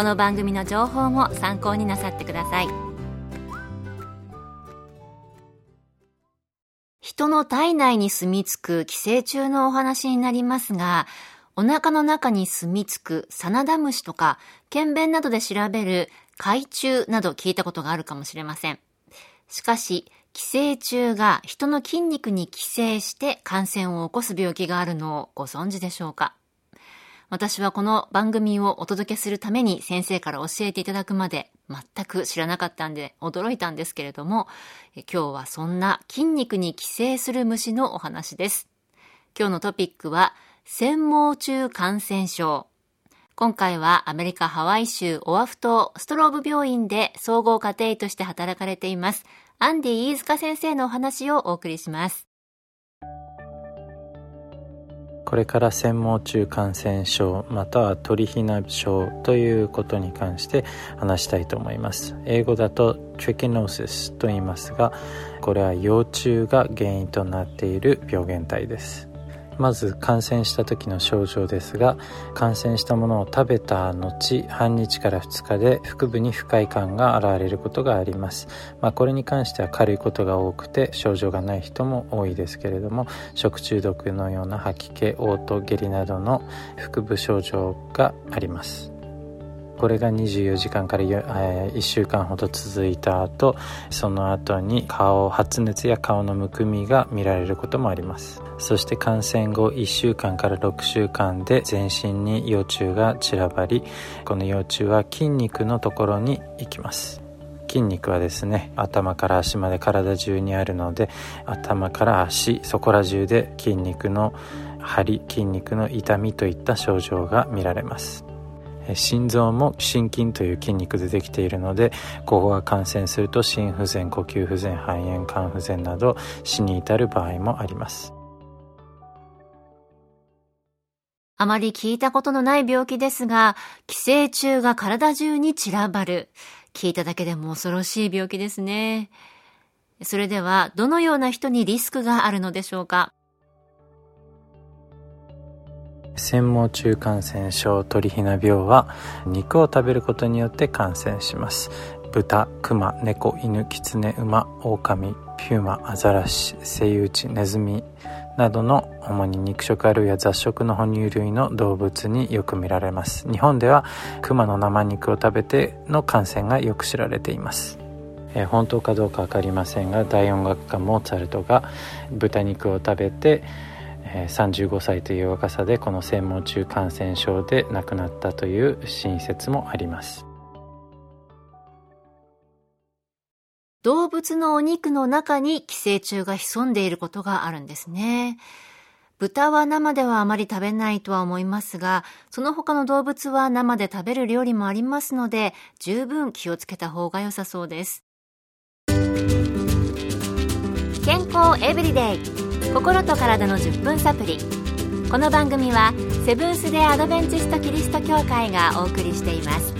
この番組の情報も参考になさってください。人の体内に住み着く寄生虫のお話になりますがお腹の中に住み着くサナダムシとか検便などで調べる海虫など聞いたことがあるかもしれません。しかし寄生虫が人の筋肉に寄生して感染を起こす病気があるのをご存知でしょうか？私はこの番組をお届けするために先生から教えていただくまで全く知らなかったんで驚いたんですけれども、今日はそんな筋肉に寄生する虫のお話です。今日のトピックは、繊毛虫感染症。今回はアメリカハワイ州オアフ島ストローブ病院で総合家庭医として働かれていますアンディ飯塚先生のお話をお送りします。これから専門中感染症または鳥ひな症ということに関して話したいと思います。英語だとトリキノーシスと言いますがこれは幼虫が原因となっている病原体です。まず感染した時の症状ですが感染したものを食べた後半日から2日で腹部に不快感が現れることがあります、まあ、これに関しては軽いことが多くて症状がない人も多いですけれども食中毒のような吐き気嘔吐下痢などの腹部症状があります。これが24時間から1週間ほど続いた後その後に顔発熱や顔のむくみが見られることもあります。そして感染後1週間から6週間で全身に幼虫が散らばりこの幼虫は筋肉のところに行きます。筋肉はですね頭から足まで体中にあるので頭から足そこら中で筋肉の張り筋肉の痛みといった症状が見られます。心臓も心筋という筋肉でできているのでここが感染すると心不全呼吸不全肺炎肝不全など死に至る場合もあります。あまり聞いたことのない病気ですが寄生虫が体中に散らばる。聞いただけでも恐ろしい病気ですね。それではどのような人にリスクがあるのでしょうか？専門中感染症鳥ひな病は肉を食べることによって感染します。豚、熊、猫、犬、キツネ、馬、狼、ピューマ、アザラシ、セイウチ、ネズミなどの主に肉食あるいは雑食の哺乳類の動物によく見られます。日本では熊の生肉を食べての感染がよく知られています。え、本当かどうか分かりませんが大音楽家モーツァルトが豚肉を食べて35歳という若さでこの専門中感染症で亡くなったという新説もあります。動物のお肉の中に寄生虫が潜んでいることがあるんですね。豚は生ではあまり食べないとは思いますが、その他の動物は生で食べる料理もありますので、十分気をつけた方が良さそうです。健康エブリデイ。心と体の10分サプリこの番組はセブンス・デ・アドベンチスト・キリスト教会がお送りしています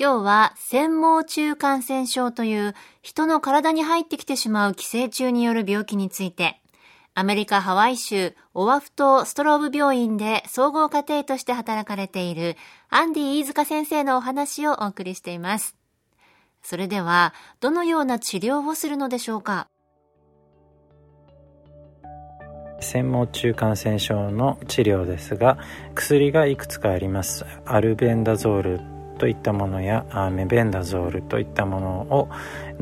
今日は繊毛虫感染症という人の体に入ってきてしまう寄生虫による病気についてアメリカ・ハワイ州オアフ島ストローブ病院で総合家庭として働かれているアンディ飯塚先生のお話をお送りしています。それでは、どのような治療をするのでしょうか？専門中感染症の治療ですが薬がいくつかあります。アルベンダゾールといったものやメベンダゾールといったものを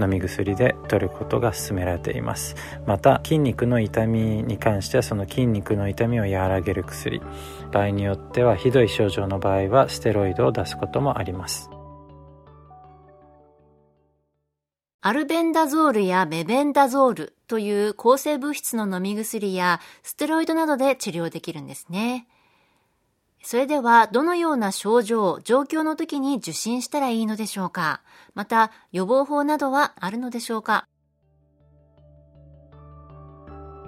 飲み薬で取ることが勧められています。また筋肉の痛みに関してはその筋肉の痛みを和らげる薬。場合によってはひどい症状の場合はステロイドを出すこともあります。アルベンダゾールやメベンダゾールという抗生物質の飲み薬やステロイドなどで治療できるんですね。それでは、どのような症状、状況の時に受診したらいいのでしょうか？また、予防法などはあるのでしょうか？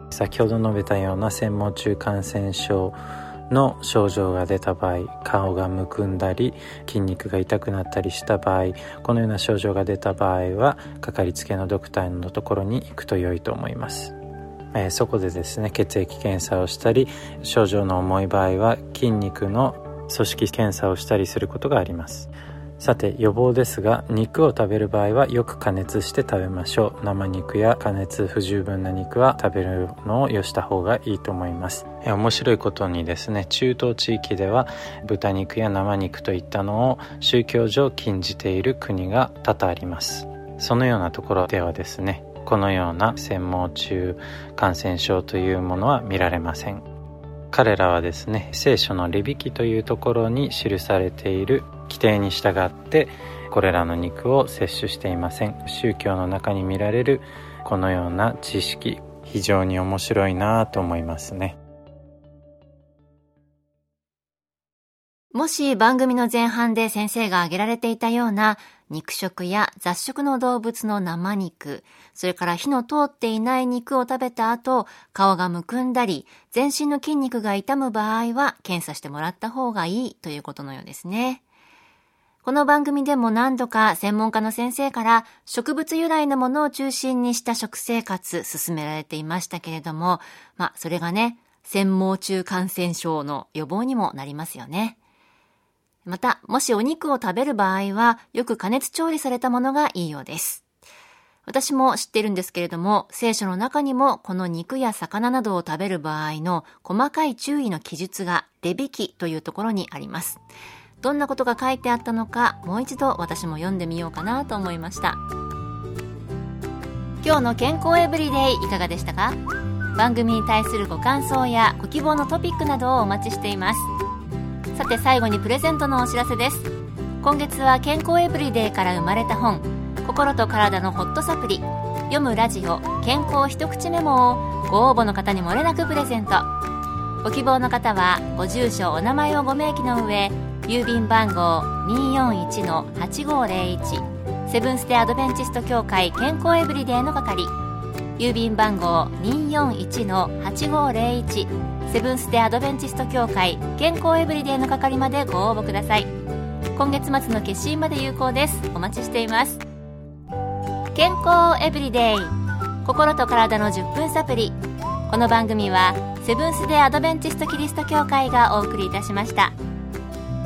先ほど述べたような専門中感染症の症状が出た場合顔がむくんだり筋肉が痛くなったりした場合このような症状が出た場合はかかりつけのドクターのところに行くと良いと思います、えー、そこでですね血液検査をしたり症状の重い場合は筋肉の組織検査をしたりすることがあります。さて予防ですが肉を食べる場合はよく加熱して食べましょう。生肉や加熱不十分な肉は食べるのをよした方がいいと思います。面白いことにですね中東地域では豚肉や生肉といったのを宗教上禁じている国が多々あります。そのようなところではですねこのような専門中感染症というものは見られません。彼らはですね聖書のレビキというところに記されている規定に従ってこれらの肉を摂取していません宗教の中に見られるこのような知識非常に面白いなと思いますねもし番組の前半で先生が挙げられていたような肉食や雑食の動物の生肉、それから火の通っていない肉を食べた後、顔がむくんだり、全身の筋肉が痛む場合は検査してもらった方がいいということのようですね。この番組でも何度か専門家の先生から植物由来のものを中心にした食生活進められていましたけれども、まあそれがね、専門中感染症の予防にもなりますよね。また、もしお肉を食べる場合は、よく加熱調理されたものがいいようです。私も知っているんですけれども、聖書の中にもこの肉や魚などを食べる場合の細かい注意の記述がレビキというところにあります。どんなことが書いてあったのか、もう一度私も読んでみようかなと思いました。今日の健康エブリデイいかがでしたか？番組に対するご感想やご希望のトピックなどをお待ちしています。さて最後にプレゼントのお知らせです今月は健康エブリデイから生まれた本心と体のホットサプリ読むラジオ健康一口メモをご応募の方にもれなくプレゼントご希望の方はご住所お名前をご明記の上郵便番号241-8501セブンス・テ・アドベンチスト協会健康エブリデイの係。郵便番号241-8501セブンス・デ・アドベンチスト協会健康エブリデイの係までご応募ください。今月末の決心まで有効です。お待ちしています。健康エブリデイ。心と体の10分サプリ。この番組はセブンス・デ・アドベンチスト・キリスト教会がお送りいたしました。